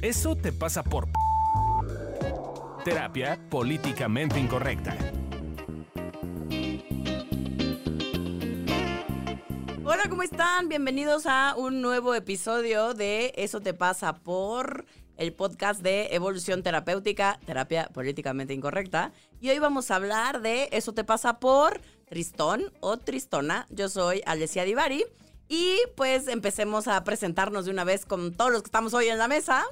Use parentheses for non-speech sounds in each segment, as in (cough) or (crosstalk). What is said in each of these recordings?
Eso te pasa por... Terapia políticamente incorrecta. Hola, ¿cómo están? Bienvenidos a un nuevo episodio de Eso te pasa por el podcast de Evolución Terapéutica, Terapia Políticamente Incorrecta. Y hoy vamos a hablar de Eso te pasa por Tristón o Tristona. Yo soy Alessia Divari. Y pues empecemos a presentarnos de una vez con todos los que estamos hoy en la mesa.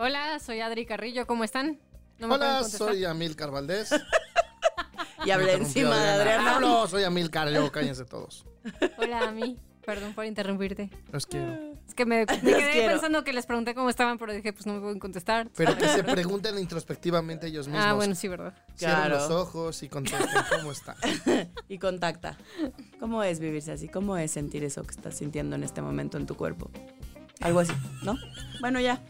Hola, soy Adri Carrillo, ¿cómo están? ¿No Hola, soy Amilcar Valdés. (laughs) y hablé encima de Adriana. Hablo, soy Amilcar, yo cállense todos. Hola, Ami. Perdón por interrumpirte. Los quiero. Es que me, quedé pensando que les pregunté cómo estaban, pero dije, pues no me pueden contestar. Pero que se (laughs) pregunten introspectivamente ellos mismos. Ah, bueno, sí, verdad. Cierren los ojos y contesten cómo está. (laughs) y contacta. ¿Cómo es vivirse así? ¿Cómo es sentir eso que estás sintiendo en este momento en tu cuerpo? Algo así, ¿no? Bueno, ya.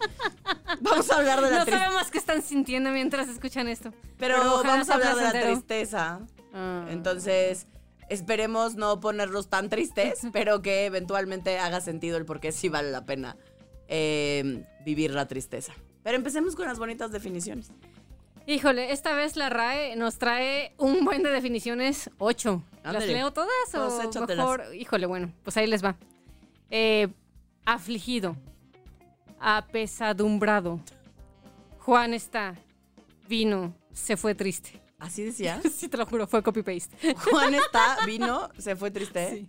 (laughs) Vamos a hablar de la tristeza. No sabemos qué están sintiendo mientras escuchan esto. Pero, vamos a hablar de la tristeza. Ah. Entonces, Esperemos no ponerlos tan tristes, (laughs) pero que eventualmente haga sentido el por qué sí vale la pena eh, vivir la tristeza. Pero empecemos con las bonitas definiciones. Híjole, esta vez la RAE nos trae un buen de definiciones, ocho. ¿Las leo todas o pues mejor? Híjole, bueno, pues ahí les va. Eh, afligido, apesadumbrado. Juan está, vino, se fue triste. ¿Así decía? (laughs) sí, te lo juro, fue copy-paste. Juan está, vino, se fue triste. Sí.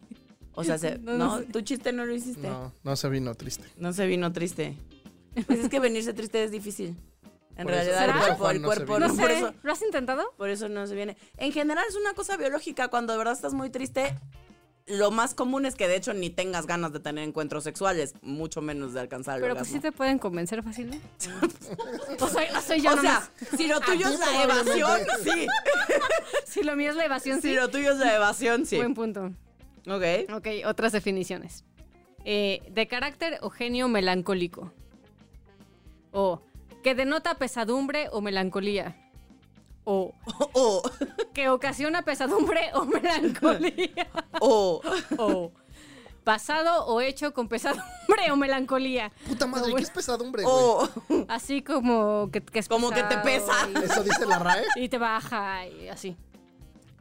O sea, se, no, tu chiste no lo hiciste. No, no se vino triste. No se vino triste. Pues es que venirse triste es difícil. En realidad, el cuerpo, el cuerpo no, por eso, ¿Lo has intentado? Por eso no se viene. En general es una cosa biológica. Cuando de verdad estás muy triste, lo más común es que de hecho ni tengas ganas de tener encuentros sexuales, mucho menos de alcanzar el Pero pues sí te pueden convencer fácilmente. (laughs) o, yo O sea, si lo tuyo es la evasión, (laughs) sí. si lo mío es la evasión, sí. Si lo tuyo es la evasión, sí. Buen punto. Ok. Ok, otras definiciones. Eh, de carácter o genio melancólico. O que denota pesadumbre o melancolía o, que ocasiona pesadumbre o melancolía. O, o pasado o hecho con pesadumbre o melancolía. Puta madre, ¿qué es pesadumbre, O así como que, es Como que te pesa. (laughs) Eso dice la RAE. Y te baja y así.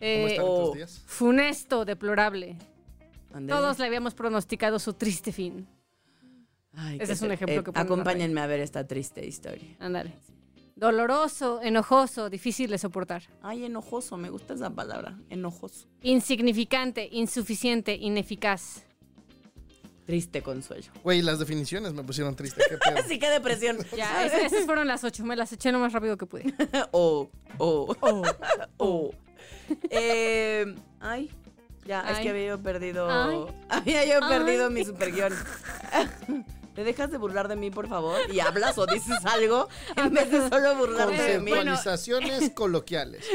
Eh, ¿Cómo días? Funesto, deplorable. Todos le habíamos pronosticado su triste fin. Ese es un ejemplo que que Acompáñenme a ver esta triste historia. Ándale. Doloroso, enojoso, difícil de soportar. Ay, enojoso, me gusta esa palabra, enojoso. Insignificante, insuficiente, ineficaz. Triste consuelo. Güey, las definiciones me pusieron triste. Qué pedo. (laughs) sí, qué depresión. (laughs) Ya, esas, fueron las ocho. Me las eché lo más rápido que pude. (laughs) oh, oh, oh, oh. Eh, ay, ya, es que había yo perdido. Había yo perdido mi super guion. ¿Te dejas de burlar de mí, por favor? Y hablas o dices algo en vez de solo burlarte de mí. Conceptualizaciones (laughs) coloquiales.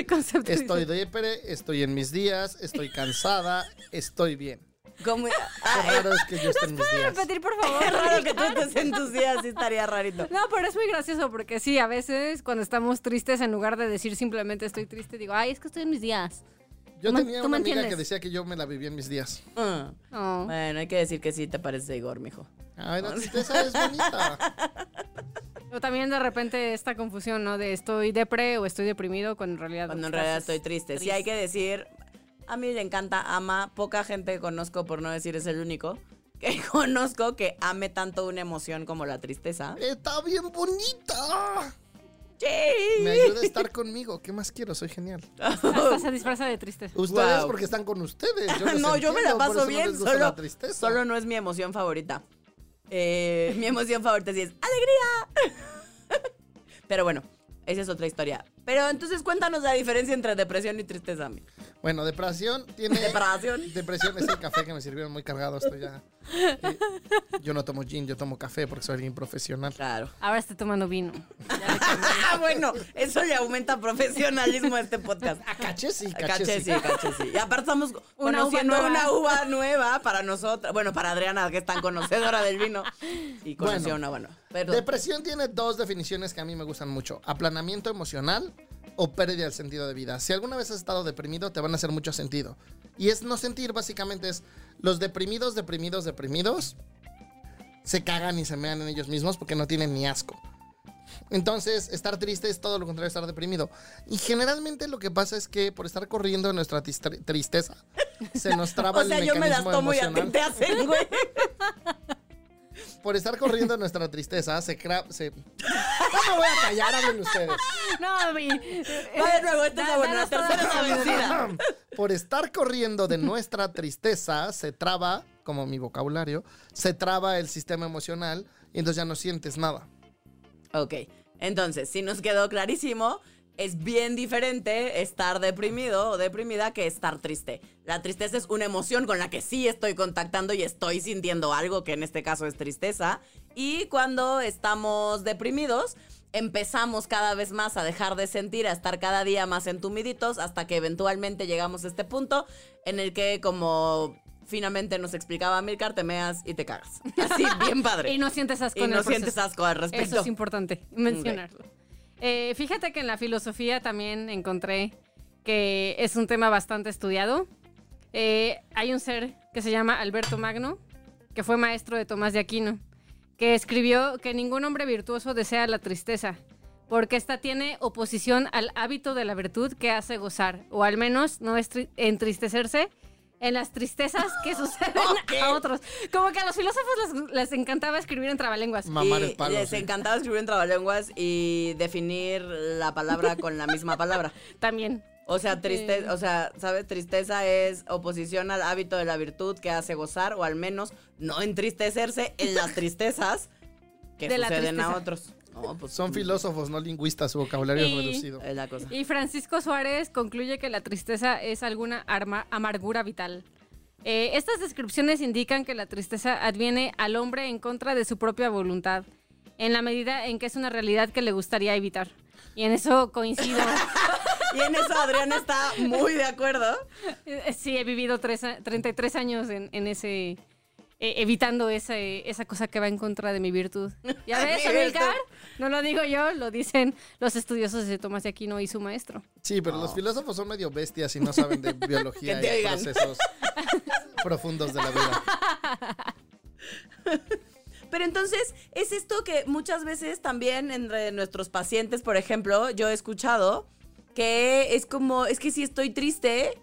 Estoy depre, estoy en mis días, estoy cansada, estoy bien. ¿Cómo? Qué raro es que yo esté en mis días. repetir, por (laughs) favor? Qué raro que tú estés en tus días, sí estaría rarito. No, pero es muy gracioso porque sí, a veces cuando estamos tristes, en lugar de decir simplemente estoy triste, digo, ay, es que estoy en mis días. Yo tenía una amiga que decía que yo me la vivía en mis días. Ah. Oh. Bueno, hay que decir que sí te parece Igor, mijo. Ay, la tristeza es bonita. (laughs) O también de repente esta confusión, ¿no? De estoy depre o estoy deprimido cuando en realidad... Cuando en realidad estoy triste. Sí hay que decir, a mí le encanta, ama, poca gente conozco, por no decir es el único, que (laughs) conozco que ame tanto una emoción como la tristeza. Está bien bonita. Sí. Me ayuda a estar conmigo. ¿Qué más quiero? Soy genial. Hasta se disfraza de tristeza. (laughs) Ustedes porque están con ustedes. no, yo me la paso bien. solo, solo no es mi emoción favorita. Eh, mi emoción favorita sí es ¡Alegría! (laughs) Pero bueno, esa es otra historia. Pero entonces cuéntanos la diferencia entre depresión y tristeza. Bueno, depresión tiene. Depresión. Depresión es el café que me sirvieron muy cargado. Estoy ya. Eh, yo no tomo gin, yo tomo café porque soy alguien profesional. Claro. Ahora estoy tomando vino. Ah, (laughs) bueno, eso le aumenta profesionalismo a este podcast. A caché sí, caché, sí. sí. Y aparte estamos una conociendo uva una uva nueva para nosotros. Bueno, para Adriana, que es tan conocedora del vino. Y conoció una bueno. Depresión tiene dos definiciones que a mí me gustan mucho: aplanamiento emocional o pérdida del sentido de vida. Si alguna vez has estado deprimido, te van a hacer mucho sentido. Y es no sentir, básicamente, es los deprimidos, deprimidos, deprimidos, se cagan y se mean en ellos mismos porque no tienen ni asco. Entonces, estar triste es todo lo contrario de estar deprimido. Y generalmente lo que pasa es que por estar corriendo de nuestra tristeza, se nos traba (laughs) O sea, el yo me las mecanismo tomo y a ti emocional. te hacen, güey. (laughs) Por estar corriendo de nuestra tristeza, se... cra- se... (laughs) No me voy a callar, hablen ustedes. No, mi. Va de nuevo, esta es buena, tercera. (laughs) Por estar corriendo de nuestra tristeza, se traba, como mi vocabulario, se traba el sistema emocional y entonces ya no sientes nada. Ok, entonces, si nos quedó clarísimo, es bien diferente estar deprimido o deprimida que estar triste. La tristeza es una emoción con la que sí estoy contactando y estoy sintiendo algo, que en este caso es tristeza. Y cuando estamos deprimidos, empezamos cada vez más a dejar de sentir, a estar cada día más entumiditos, hasta que eventualmente llegamos a este punto en el que como... Finalmente nos explicaba Milcar, te meas y te cagas. Así, bien padre. (laughs) Y no sientes asco Y no proceso. sientes asco al respecto. Eso es importante mencionarlo. Eh, fíjate que en la filosofía también encontré que es un tema bastante estudiado. Eh, hay un ser que se llama Alberto Magno, que fue maestro de Tomás de Aquino, que escribió que ningún hombre virtuoso desea la tristeza, porque ésta tiene oposición al hábito de la virtud que hace gozar, o al menos no es tri- entristecerse en las tristezas que (laughs) suceden a otros. Como que a los filósofos les, les encantaba escribir en trabalenguas. Mamar el palo. les sí. encantaba escribir en trabalenguas y definir la palabra con la misma palabra. (laughs) También. O sea, triste, Eh. o sea, ¿sabes? Tristeza es oposición al hábito de la virtud que hace gozar o al menos no entristecerse en las (laughs) tristezas que De la suceden a tristeza. otros. No, pues Son filósofos, no lingüistas, su vocabulario Y- es reducido. es la cosa. Y Francisco Suárez concluye que la tristeza es alguna arma- amargura vital. Eh, estas descripciones indican que la tristeza adviene al hombre en contra de su propia voluntad, en la medida en que es una realidad que le gustaría evitar. Y en eso coincido. (laughs) Y en eso Adriana está muy de acuerdo. Eh, sí, he vivido tres a- 33 años en, en ese... eh, evitando ese- esa cosa que va en contra de mi virtud. (laughs) ¿Ya ves, Mi Amilcar? No lo digo yo, lo dicen los estudiosos de Tomás de Aquino y su maestro. Sí, pero los filósofos son medio bestias y no saben de (laughs) biología y oigan. procesos (laughs) profundos de la vida. Pero entonces, es esto que muchas veces también entre nuestros pacientes, por ejemplo, yo he escuchado que es como, es que si estoy triste,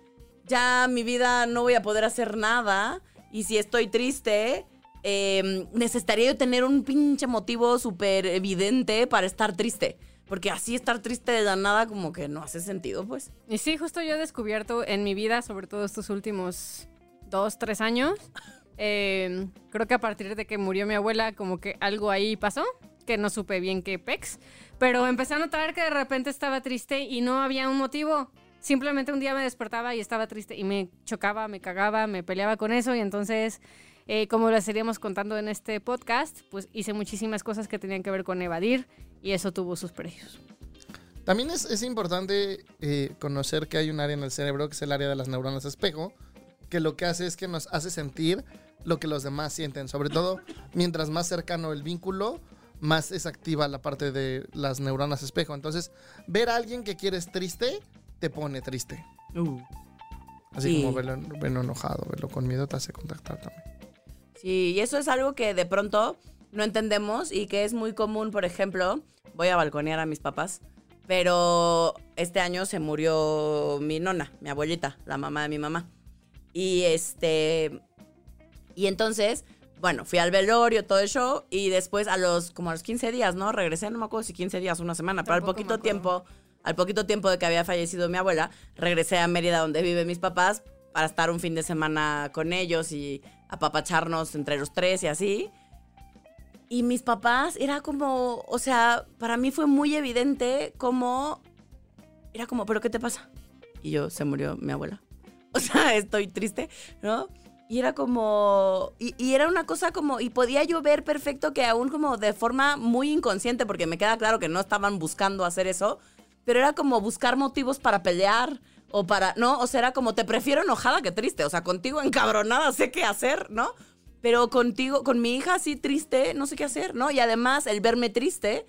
ya mi vida no voy a poder hacer nada. Y si estoy triste, eh, necesitaría yo tener un pinche motivo súper evidente para estar triste. Porque así estar triste de la nada como que no hace sentido, pues. Y sí, justo yo he descubierto en mi vida, sobre todo estos últimos dos, tres años, (laughs) eh, creo que a partir de que murió mi abuela, como que algo ahí pasó, que no supe bien qué pex, pero empecé a notar que de repente estaba triste y no había un motivo. Simplemente un día me despertaba y estaba triste y me chocaba, me cagaba, me peleaba con eso y entonces, eh, como lo estaríamos contando en este podcast, pues hice muchísimas cosas que tenían que ver con evadir y eso tuvo sus precios. También es, es importante eh, conocer que hay un área en el cerebro que es el área de las neuronas espejo, que lo que hace es que nos hace sentir lo que los demás sienten. Sobre todo, mientras más cercano el vínculo, más es activa la parte de las neuronas espejo. Entonces, ver a alguien que quieres triste, te pone triste. Así Sí. como verlo, verlo enojado, verlo con miedo, te hace contactar también. Sí, y eso es algo que de pronto no entendemos y que es muy común, por ejemplo, voy a balconear a mis papás, pero este año se murió mi nona, mi abuelita, la mamá de mi mamá. Y este y entonces, bueno, fui al velorio, todo el show y después a los como a los 15 días, ¿no? Regresé, no me acuerdo si 15 días, una semana, pero al poquito tiempo, al poquito tiempo de que había fallecido mi abuela, regresé a Mérida donde viven mis papás para estar un fin de semana con ellos y apapacharnos entre los tres y así. Y mis papás era como, o sea, para mí fue muy evidente como, era como, ¿pero qué te pasa? Y yo, se murió mi abuela. (laughs) O sea, estoy triste, ¿no? Y era como, y, era una cosa como, y podía yo ver perfecto que aún como de forma muy inconsciente, porque me queda claro que no estaban buscando hacer eso, pero era como buscar motivos para pelear o para, ¿no? O sea, era como, te prefiero enojada que triste, o sea, contigo encabronada sé qué hacer, ¿no? Pero contigo, con mi hija así triste, no sé qué hacer, ¿no? Y además el verme triste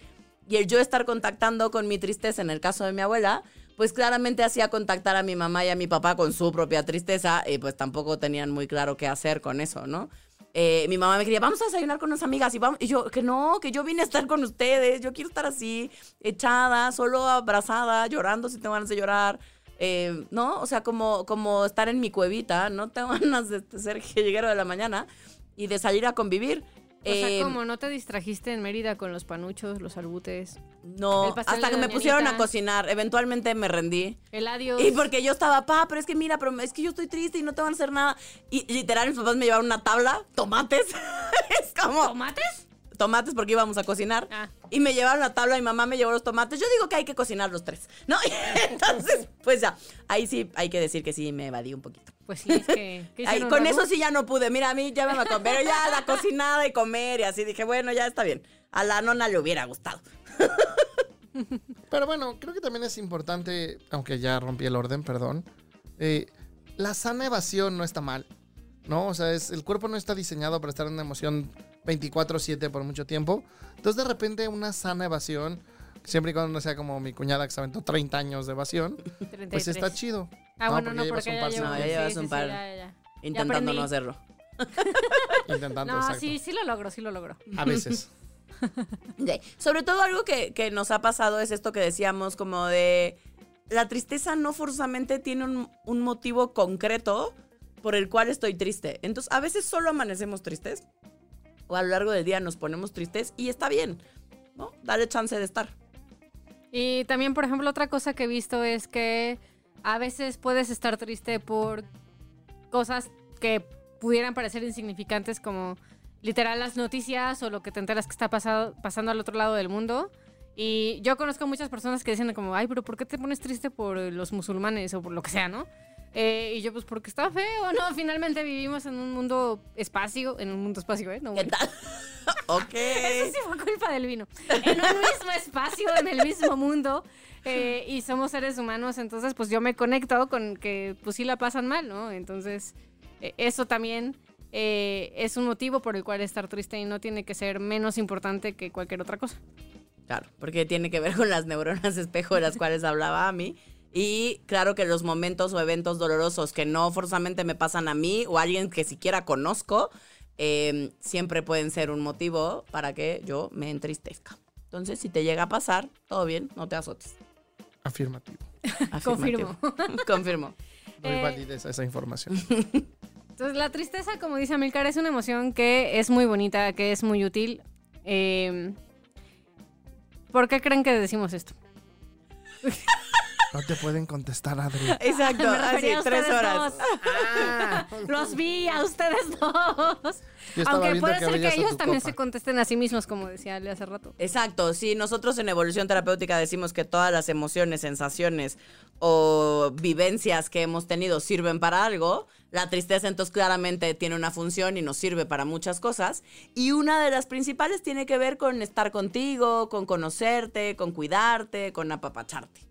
y el yo estar contactando con mi tristeza en el caso de mi abuela, pues claramente hacía contactar a mi mamá y a mi papá con su propia tristeza y pues tampoco tenían muy claro qué hacer con eso, ¿no? Eh, mi mamá me quería, vamos a desayunar con unas amigas. Y, vamos, y yo, que no, que yo vine a estar con ustedes. Yo quiero estar así, echada, solo abrazada, llorando si tengo ganas de llorar. Eh, ¿No? O sea, como, como estar en mi cuevita. No tengo (laughs) ganas de ser lleguero de la mañana y de salir a convivir. O sea, Eh, ¿cómo? ¿No te distrajiste en Mérida con los panuchos, los albutes, No, hasta que me pusieron a cocinar. Eventualmente me rendí. el adiós? Y porque yo estaba, pa, pero es que mira, pero es que yo estoy triste y no te van a hacer nada. Y literal, mis papás me llevaron una tabla, tomates. (laughs) es como. ¿Tomates? Tomates porque íbamos a cocinar. Ah. Y me llevaron la tabla, mi mamá me llevó los tomates. Yo digo que hay que cocinar los tres, ¿no? (laughs) Entonces, pues ya, ahí sí hay que decir que sí me evadí un poquito. Pues sí, es que... (laughs) ¿qué Ahí, hicieron, con eso sí ya no pude. Mira, a mí ya me va a comer. Pero ya la (laughs) cocinada y comer y así dije, bueno, ya está bien. A la nona le hubiera gustado. Pero bueno, creo que también es importante, aunque ya rompí el orden, perdón. eh, la sana evasión no está mal. ¿No? O sea, es, el cuerpo no está diseñado para estar en una emoción 24-7 por mucho tiempo. Entonces, de repente, una sana evasión, siempre y cuando no sea como mi cuñada que se aventó 30 años de evasión, pues 33. está chido. Ah, bueno, no, llevas porque un ya par. No, ya llevas sí, un par. sí, ya, ya. Intentando no hacerlo. (laughs) intentando, No, exacto. sí, sí lo logro, sí lo logro. A veces. (laughs) Ya. Sobre todo algo que, que nos ha pasado es esto que decíamos, como de la tristeza no forzosamente tiene un, un motivo concreto por el cual estoy triste. Entonces, a veces solo amanecemos tristes o a lo largo del día nos ponemos tristes y está bien, ¿no? Dale chance de estar. Y también, por ejemplo, otra cosa que he visto es que a veces puedes estar triste por cosas que pudieran parecer insignificantes como literal las noticias o lo que te enteras que está pasado- pasando al otro lado del mundo. Y yo conozco muchas personas que dicen como, ay, pero ¿por qué te pones triste por los musulmanes o por lo que sea, no? Eh, y yo, pues porque está feo, ¿no? (laughs) Finalmente vivimos en un mundo espacio, en un mundo espacio, ¿eh? No, ¿Qué tal? (laughs) ok. eso sí fue culpa del vino. En un mismo espacio, en el mismo mundo. eh, y somos seres humanos, entonces pues yo me conecto con que pues sí la pasan mal, ¿no? Entonces eh, eso también eh, es un motivo por el cual estar triste y no tiene que ser menos importante que cualquier otra cosa. Claro, porque tiene que ver con las neuronas espejo de las cuales hablaba a mí. Y claro que los momentos o eventos dolorosos que no forzosamente me pasan a mí o a alguien que siquiera conozco, eh, siempre pueden ser un motivo para que yo me entristezca. Entonces, si te llega a pasar, todo bien, no te azotes. Afirmativo. Confirmo. (laughs) Afirmativo. Confirmo. (laughs) Doy Eh, validez a esa información. (laughs) Entonces la tristeza, como dice Amilcar, es una emoción que es muy bonita, que es muy útil. Eh, ¿Por qué creen que decimos esto? No te pueden contestar, Adri. (laughs) Exacto, Me así, tres horas. Ah, los vi a ustedes dos. Aunque puede que ser que ellos también copa. se contesten a sí mismos, como decía Ale hace rato. Exacto, sí, nosotros en evolución terapéutica decimos que todas las emociones, sensaciones o vivencias que hemos tenido sirven para algo. La tristeza entonces claramente tiene una función y nos sirve para muchas cosas. Y una de las principales tiene que ver con estar contigo, con conocerte, con cuidarte, con apapacharte.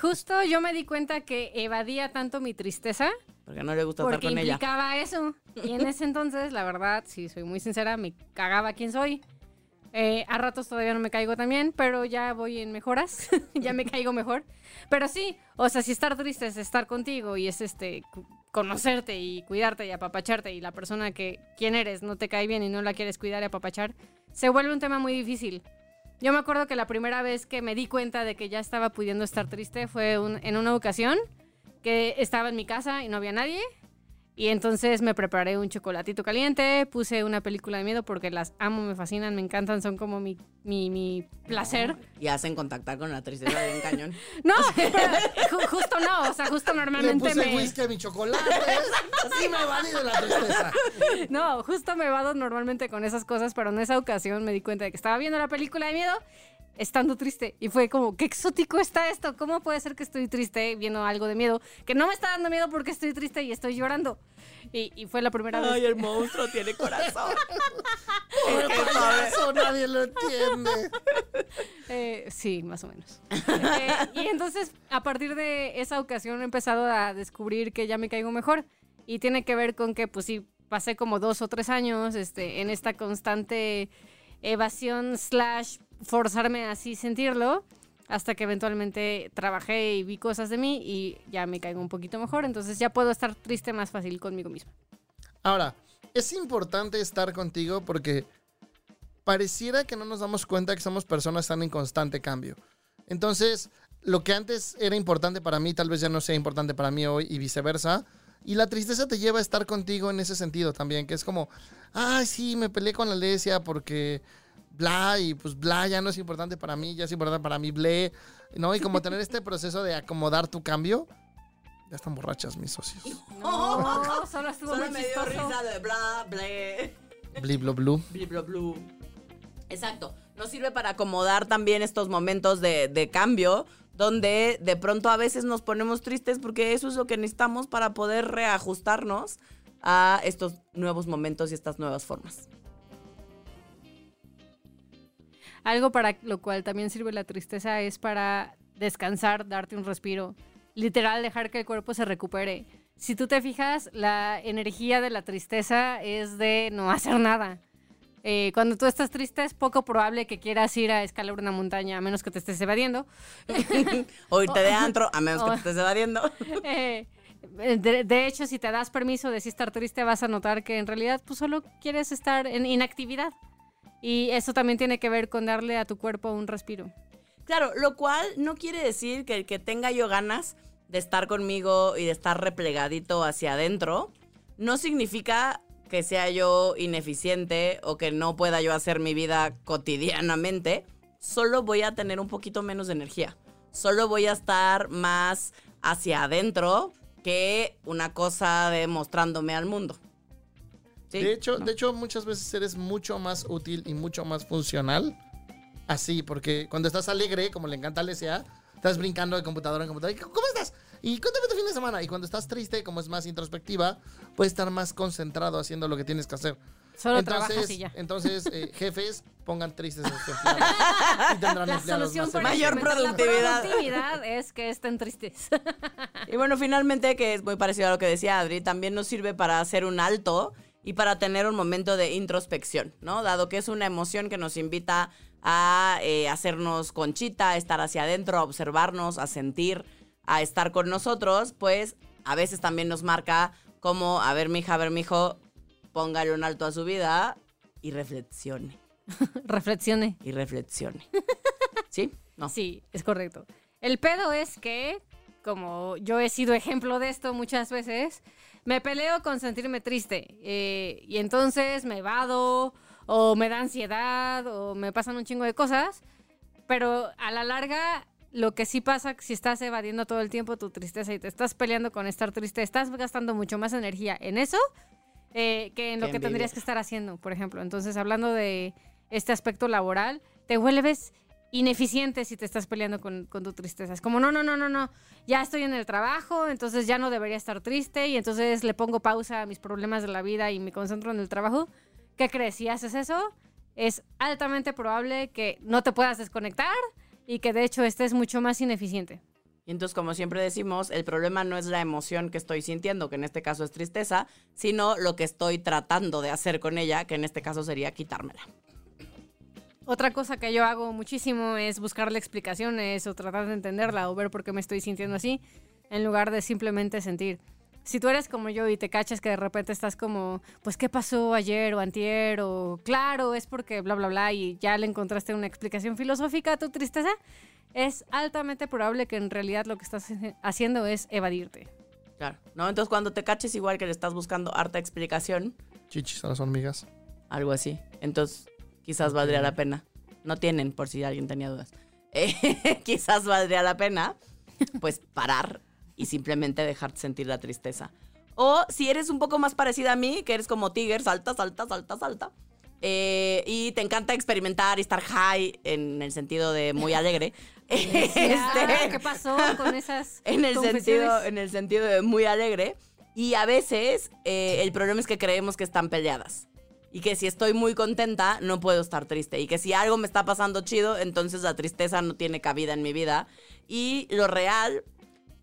Justo yo me di cuenta que evadía tanto mi tristeza Porque no le gusta estar porque con ella. implicaba eso. Y en ese entonces, la verdad, si soy muy sincera, me cagaba quién soy. Eh, a ratos todavía no me caigo también, pero ya voy en mejoras. (laughs) ya me caigo mejor. Pero sí, o sea, si estar triste es estar contigo y es este conocerte y cuidarte y apapacharte y la persona que quién eres no te cae bien y no la quieres cuidar y apapachar, se vuelve un tema muy difícil. Yo me acuerdo que la primera vez que me di cuenta de que ya estaba pudiendo estar triste fue en una ocasión que estaba en mi casa y no había nadie. Y entonces me preparé un chocolatito caliente, puse una película de miedo porque las amo, me fascinan, me encantan, son como mi, mi, mi placer. Y hacen contactar con la tristeza de un cañón. (laughs) No, pero justo no, o sea, justo Le normalmente puse me... whisky a mi chocolate. Así me valí de la tristeza. No, justo me vado normalmente con esas cosas, pero en esa ocasión me di cuenta de que estaba viendo la película de miedo estando triste. Y fue como, qué exótico está esto. ¿Cómo puede ser que estoy triste viendo algo de miedo? Que no me está dando miedo porque estoy triste y estoy llorando. Y, y fue la primera Ay, vez. el monstruo tiene corazón. (laughs) Pobre payaso, nadie lo entiende. (laughs) Eh, sí, más o menos. Eh, y entonces, a partir de esa ocasión, he empezado a descubrir que ya me caigo mejor. Y tiene que ver con que, pues sí, pasé como dos o tres años este, en esta constante evasión slash forzarme a sentirlo. Hasta que eventualmente trabajé y vi cosas de mí y ya me caigo un poquito mejor. Entonces ya puedo estar triste más fácil conmigo misma. Ahora, es importante estar contigo porque pareciera que no nos damos cuenta que somos personas tan en constante cambio. Entonces, lo que antes era importante para mí, tal vez ya no sea importante para mí hoy y viceversa. Y la tristeza te lleva a estar contigo en ese sentido también, que es como, ay, sí, me peleé con la Alesia porque bla, y pues bla ya no es importante para mí, ya es importante para mí, ble, ¿no? Y como tener este proceso de acomodar tu cambio. Ya están borrachas mis socios. No, solo estuvo Solo me dio risa de bla, ble. Bliblo blue. Bli, bla, blu. Exacto. Nos sirve para acomodar también estos momentos de, de cambio, donde de pronto a veces nos ponemos tristes porque eso es lo que necesitamos para poder reajustarnos a estos nuevos momentos y estas nuevas formas. Algo para lo cual también sirve la tristeza es para descansar, darte un respiro. Literal, dejar que el cuerpo se recupere. Si tú te fijas, la energía de la tristeza es de no hacer nada. Eh, cuando tú estás triste es poco probable que quieras ir a escalar una montaña, a menos que te estés evadiendo. (laughs) O irte de antro, a menos que te estés evadiendo. (laughs) Eh, de, de hecho, si te das permiso de sí estar triste, vas a notar que en realidad pues, solo quieres estar en inactividad. Y eso también tiene que ver con darle a tu cuerpo un respiro. Claro, lo cual no quiere decir que el que tenga yo ganas de estar conmigo y de estar replegadito hacia adentro, no significa que sea yo ineficiente o que no pueda yo hacer mi vida cotidianamente. Solo voy a tener un poquito menos de energía. Solo voy a estar más hacia adentro que una cosa de mostrándome al mundo. ¿Sí? De hecho, de hecho, muchas veces eres mucho más útil y mucho más funcional así, porque cuando estás alegre, como le encanta a Alesia, estás brincando de computadora en computadora. ¿Cómo estás? Y cuéntame tu fin de semana. Y cuando estás triste, como es más introspectiva, puedes estar más concentrado haciendo lo que tienes que hacer. Solo entonces, y ya. entonces eh, (laughs) jefes, pongan tristes a sus (laughs) empleados. y tendrán La empleados solución más para Mayor incrementar la productividad. productividad es que estén tristes. Y bueno, finalmente, que es muy parecido a lo que decía Adri, también nos sirve para hacer un alto y para tener un momento de introspección, ¿no? Dado que es una emoción que nos invita a eh, hacernos conchita, a estar hacia adentro, a observarnos, a sentir, a estar con nosotros, pues a veces también nos marca como, a ver, mija, a ver, mijo, póngale un alto a su vida y reflexione, (laughs) Reflexione. y reflexione. (laughs) ¿Sí? No. Sí, es correcto. El pedo es que, como yo he sido ejemplo de esto muchas veces, me peleo con sentirme triste. eh, y entonces me evado, o me da ansiedad, o me pasan un chingo de cosas. Pero a la larga, lo que sí pasa, si estás evadiendo todo el tiempo tu tristeza y te estás peleando con estar triste, estás gastando mucho más energía en eso eh, que en lo Qué que tendrías que estar haciendo, por ejemplo. Entonces, hablando de este aspecto laboral, te vuelves ineficiente si te estás peleando con, con tu tristeza. Es como, no, no, no, no, no, ya estoy en el trabajo, entonces ya no debería estar triste y entonces le pongo pausa a mis problemas de la vida y me concentro en el trabajo. ¿Qué crees? Si haces eso, es altamente probable que no te puedas desconectar y que de hecho estés mucho más ineficiente. Y entonces, como siempre decimos, el problema no es la emoción que estoy sintiendo, que en este caso es tristeza, sino lo que estoy tratando de hacer con ella, que en este caso sería quitármela. Otra cosa que yo hago muchísimo es buscarle explicaciones o tratar de entenderla o ver por qué me estoy sintiendo así, en lugar de simplemente sentir. Si tú eres como yo y te cachas que de repente estás como, pues, ¿qué pasó ayer o antier? O, claro, es porque bla, bla, bla, y ya le encontraste una explicación filosófica a tu tristeza, es altamente probable que en realidad lo que estás haciendo es evadirte. Claro. ¿No? Entonces, cuando te caches igual que le estás buscando harta explicación, Chichis a las hormigas. algo así, entonces quizás valdría la pena. No tienen, por si alguien tenía dudas. Eh, (laughs) quizás valdría la pena, pues, parar y simplemente dejarte sentir la tristeza. O si eres un poco más parecida a mí, que eres como Tiger, salta, salta, salta, salta. eh, y te encanta experimentar y estar high en el sentido de muy alegre. (laughs) este, Ah, ¿Qué pasó con esas (laughs) en el sentido en el sentido de muy alegre y a veces eh, el problema es que creemos que están peleadas y que si estoy muy contenta no puedo estar triste. Y que si algo me está pasando chido entonces la tristeza no tiene cabida en mi vida. Y lo real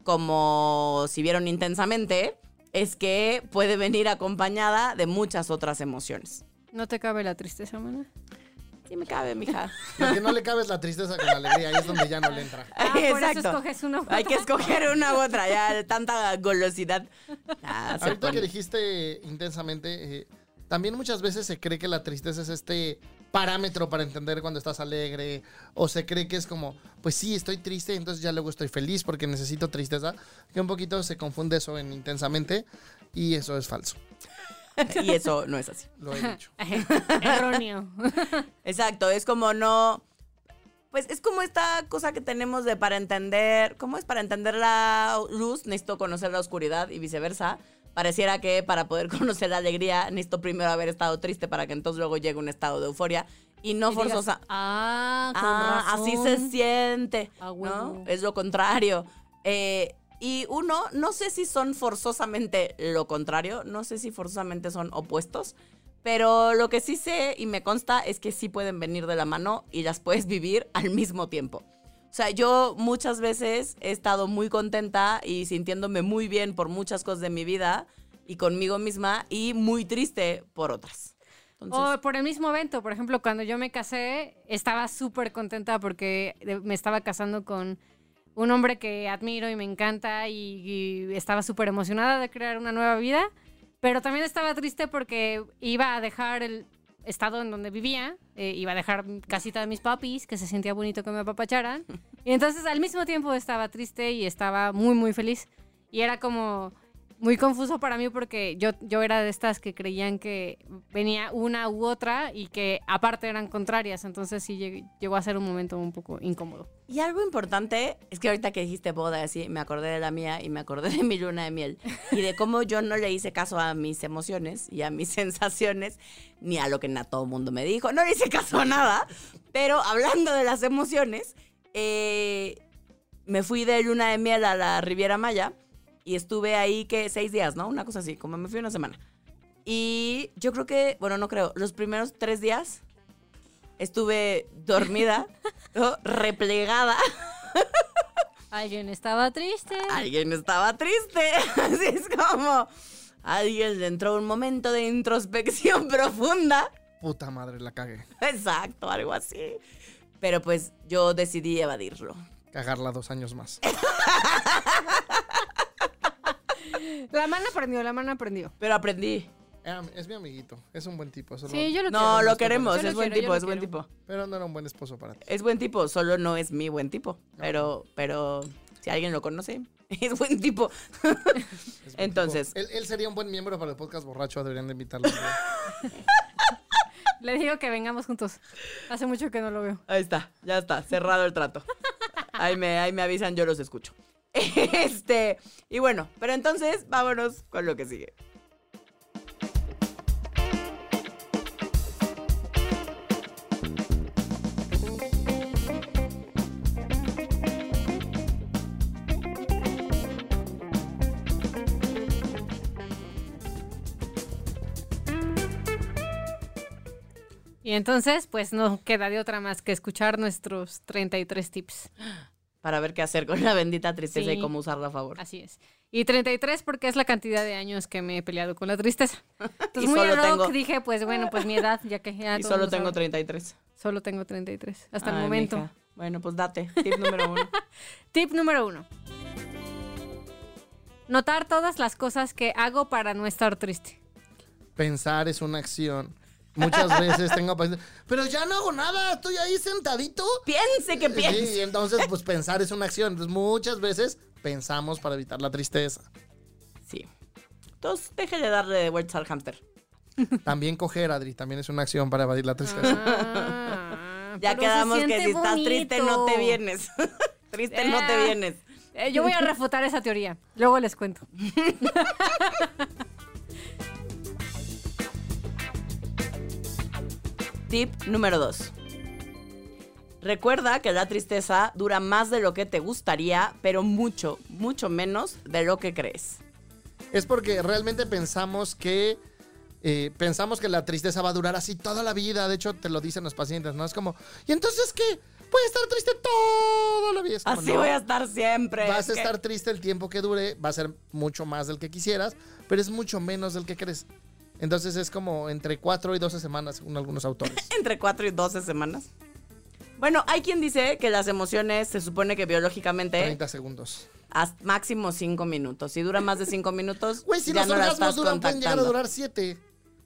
como si vieron intensamente es que puede venir acompañada de muchas otras emociones. ¿No te cabe la tristeza, mana? sí me cabe mija. (laughs) Lo que no le cabe es la tristeza con la alegría. Ahí es donde ya no le entra. Ah, por eso escoges una u hay que escoger una u otra ya tanta golosidad. Ah, Ahorita que dijiste intensamente, eh, también muchas veces se cree que la tristeza es este parámetro para entender cuando estás alegre o se cree que es como, pues sí, estoy triste, entonces ya luego estoy feliz porque necesito tristeza, que un poquito se confunde eso en intensamente y eso es falso. y eso no es así. Lo he dicho. (laughs) Erróneo. Exacto, es como no. Pues es como esta cosa que tenemos de para entender. ¿Cómo es? Para entender la luz, necesito conocer la oscuridad y viceversa. Pareciera que para poder (laughs) conocer la alegría, necesito primero haber estado triste para que entonces luego llegue un estado de euforia. Y no Y digas, forzosa. ah, con Ah, así se razón. siente. A ¿no? huevo. Es lo contrario. Eh, y uno, no sé si son forzosamente lo contrario, no sé si forzosamente son opuestos, pero lo que sí sé y me consta es que sí pueden venir de la mano y las puedes vivir al mismo tiempo. O sea, yo muchas veces he estado muy contenta y sintiéndome muy bien por muchas cosas de mi vida y conmigo misma y muy triste por otras. O por el mismo evento, por ejemplo, cuando yo me casé, estaba súper contenta porque de- me estaba casando con un hombre que admiro y me encanta y, y estaba súper emocionada de crear una nueva vida, pero también estaba triste porque iba a dejar el estado en donde vivía, eh, iba a dejar casita de mis papis, que se sentía bonito que me apapacharan, y entonces al mismo tiempo estaba triste y estaba muy, muy feliz. Y era como muy confuso para mí porque yo, yo era de estas que creían que venía una u otra y que aparte eran contrarias. Entonces sí lleg- llegó a ser un momento un poco incómodo. Y algo importante es que ahorita que dijiste boda, así, me acordé de la mía y me acordé de (laughs) mi luna de miel y de cómo yo no le hice caso a mis emociones y a mis (laughs) sensaciones, ni a lo que todo el mundo me dijo. No le hice caso a nada, pero hablando de las emociones, eh, me fui de luna de miel a la Riviera Maya y estuve ahí, que Seis días, ¿no? Una cosa así, como me fui una semana. Y yo creo que, bueno, no creo, los primeros tres días estuve dormida, (laughs) ¿no? replegada. (laughs) Alguien estaba triste. Alguien estaba triste. (laughs) Así es como alguien le entró un momento de introspección profunda. Puta madre, la cagué. Exacto, algo así. Pero pues yo decidí evadirlo. Cagarla dos años más. La mano aprendió, la mano aprendió. Pero aprendí. Era- Es mi amiguito. Es un buen tipo. Solo, Sí, yo lo No, quiero. lo queremos, es buen quiero, tipo, es buen quiero. tipo. Pero no era un buen esposo para ti. Es buen tipo, solo no es mi buen tipo. Pero, pero si alguien lo conoce, (laughs) es buen tipo. (laughs) Es buen Entonces. tipo. Él, él sería un buen miembro para el podcast borracho. Deberían de invitarlo. (laughs) Le digo que vengamos juntos. Hace mucho que no lo veo. Ahí está, ya está, cerrado el trato. Ahí me, ahí me avisan, yo los escucho. (laughs) Este, y bueno, pero entonces vámonos con lo que sigue. Y entonces, pues no queda de otra más que escuchar nuestros 33 tips. (gasps) (gasps) Para ver qué hacer con la bendita tristeza y cómo usarla a favor. Así es. Y 33 porque es la cantidad de años que me he peleado con la tristeza. (laughs) Entonces, Y muy solo tengo- dije, pues bueno, pues mi edad, ya que ya (laughs) y solo lo tengo saben. 33. Solo tengo 33, hasta el momento. mija. Bueno, pues date. Tip número uno. (laughs) Tip número uno. Notar todas las cosas que hago para no estar triste. Pensar es una acción. Muchas veces tengo pensar, pero ya no hago nada, estoy ahí sentadito. Piense que piense. Sí, entonces pues pensar es una acción. Entonces muchas veces pensamos para evitar la tristeza. Sí. Entonces, déjele darle vueltas al hámster. También coger, Adri, también es una acción para evadir la tristeza. Ah, Ya quedamos que si estás triste no te vienes. (laughs) triste no te Eh. vienes. Eh, yo voy a refutar esa teoría. Luego les cuento. (laughs) Tip número 2. Recuerda que la tristeza dura más de lo que te gustaría, pero mucho, mucho menos de lo que crees. Es porque realmente pensamos que eh, pensamos que la tristeza va a durar así toda la vida. De hecho, te lo dicen los pacientes, ¿no? Es como, ¿y entonces qué? Voy a estar triste toda la vida. Como, Así no, voy a estar siempre. Vas a que- estar triste el tiempo que dure, va a ser mucho más del que quisieras, pero es mucho menos del que crees. Entonces es como entre 4 y 12 semanas, según algunos autores. (laughs) entre 4 y 12 semanas. Bueno, hay quien dice que las emociones se supone que biológicamente 30 segundos. hasta máximo 5 minutos. Si dura más de 5 minutos, Güey, si ya los no orgasmos estás duran, pueden llegar a durar 7.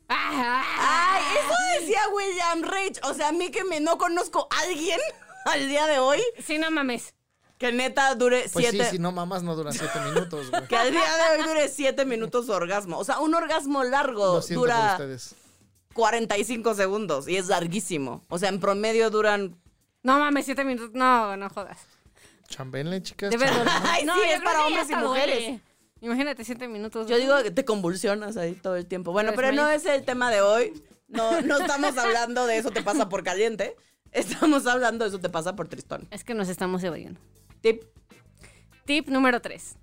Ay, eso decía William Rage. O sea, a mí que me no conozco a alguien (laughs) al día de hoy Sí, no mames. Que neta dure Pues siete. sí, si no mamas no dura siete minutos, güey. Que al día de hoy dure siete minutos su orgasmo. O sea, un orgasmo largo Lo siento por dura ustedes. 45 segundos y es larguísimo. O sea, en promedio duran. No mames, siete minutos. No, no jodas. Chambenle, chicas. Debe chambenle. doler. (laughs) Ay, no, sí, es para hombres y mujeres. duele. Imagínate siete minutos. Yo digo que te convulsionas ahí todo el tiempo. Bueno, Te pero no es el tema de hoy. No, no estamos hablando de eso te pasa por caliente. Estamos hablando de eso te pasa por tristón. Es que nos estamos evadiendo. Tip. Tip número 3.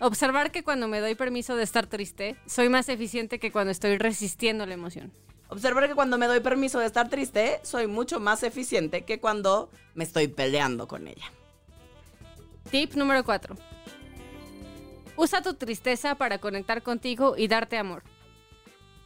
Observar que cuando me doy permiso de estar triste, soy más eficiente que cuando estoy resistiendo la emoción. Observar que cuando me doy permiso de estar triste, soy mucho más eficiente que cuando me estoy peleando con ella. Tip número 4. Usa tu tristeza para conectar contigo y darte amor.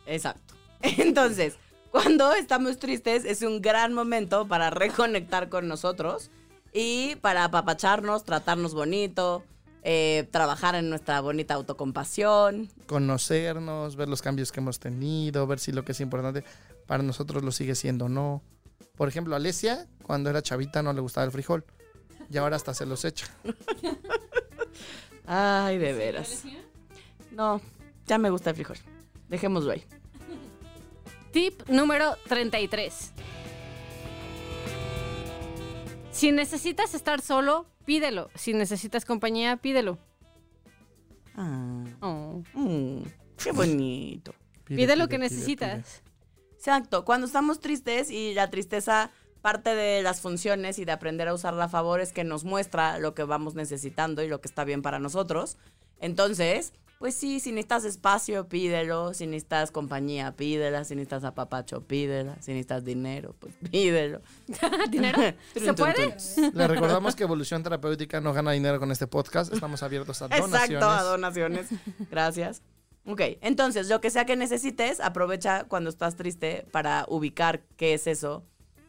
Exacto. (laughs) Entonces, cuando estamos tristes es un gran momento para reconectar con nosotros y para apapacharnos, tratarnos bonito, eh, trabajar en nuestra bonita autocompasión. Conocernos, ver los cambios que hemos tenido, ver si lo que es importante para nosotros lo sigue siendo o no. Por ejemplo, Alesia, cuando era chavita no le gustaba el frijol. Y ahora hasta se los echa. Ay, de veras. No, ya me gusta el frijol. Dejémoslo ahí. Tip número 33. Si necesitas estar solo, pídelo. Si necesitas compañía, pídelo. Ah, Oh. mm, qué bonito. Pide, lo que pide, pide, necesitas. Exacto, cuando estamos tristes y la tristeza parte de las funciones y de aprender a usarla a favor es que nos muestra lo que vamos necesitando y lo que está bien para nosotros. Entonces, pues sí, si necesitas espacio, pídelo. Si necesitas compañía, pídela. Si necesitas apapacho, pídela. Si necesitas dinero, pues (laughs) pídelo. (laughs) ¿Dinero? (laughs) ¿Se puede? Le recordamos que Evolución Terapéutica no gana dinero con este podcast. Estamos abiertos a donaciones. Exacto, a donaciones. Gracias. Ok, entonces, lo que sea que necesites, aprovecha cuando estás triste para ubicar qué es eso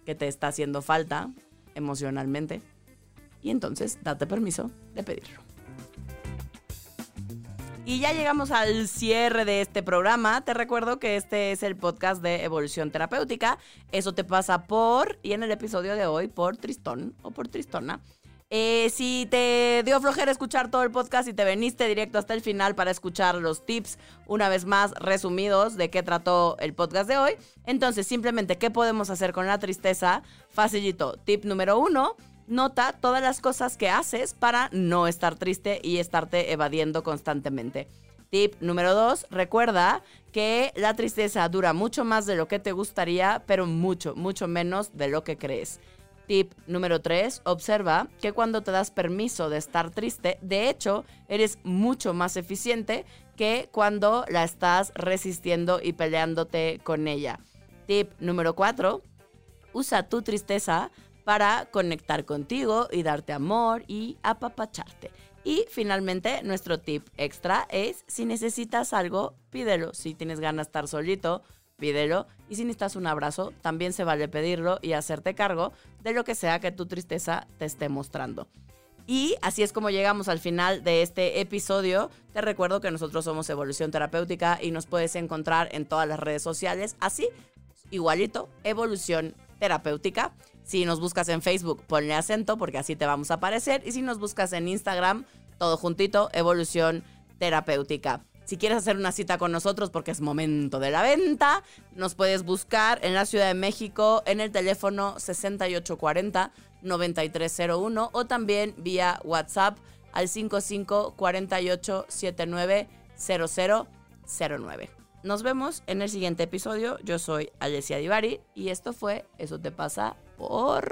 que te está haciendo falta emocionalmente. Y entonces, date permiso de pedirlo. Y ya llegamos al cierre de este programa. Te recuerdo que este es el podcast de Evolución Terapéutica. Eso te pasa por, y en el episodio de hoy, por Tristón o por Tristona. Eh, si te dio flojera escuchar todo el podcast y te veniste directo hasta el final para escuchar los tips, una vez más resumidos de qué trató el podcast de hoy, entonces simplemente, ¿qué podemos hacer con la tristeza? Facilito. Tip número uno. Nota todas las cosas que haces para no estar triste y estarte evadiendo constantemente. Tip número dos, recuerda que la tristeza dura mucho más de lo que te gustaría, pero mucho, mucho menos de lo que crees. Tip número 3, observa que cuando te das permiso de estar triste, de hecho, eres mucho más eficiente que cuando la estás resistiendo y peleándote con ella. Tip número 4, usa tu tristeza para conectar contigo y darte amor y apapacharte. Y finalmente, nuestro tip extra es, si necesitas algo, pídelo. Si tienes ganas de estar solito, pídelo. Y si necesitas un abrazo, también se vale pedirlo y hacerte cargo de lo que sea que tu tristeza te esté mostrando. Y así es como llegamos al final de este episodio. Te recuerdo que nosotros somos Evolución Terapéutica y nos puedes encontrar en todas las redes sociales, así, igualito, Evolución Terapéutica. Si nos buscas en Facebook, ponle acento porque así te vamos a aparecer. Y si nos buscas en Instagram, todo juntito, Evolución Terapéutica. Si quieres hacer una cita con nosotros porque es momento de la venta, nos puedes buscar en la Ciudad de México en el teléfono 6840-9301 o también vía WhatsApp al 5548790009. Nos vemos en el siguiente episodio. Yo soy Alessia Divari y esto fue Eso te pasa por...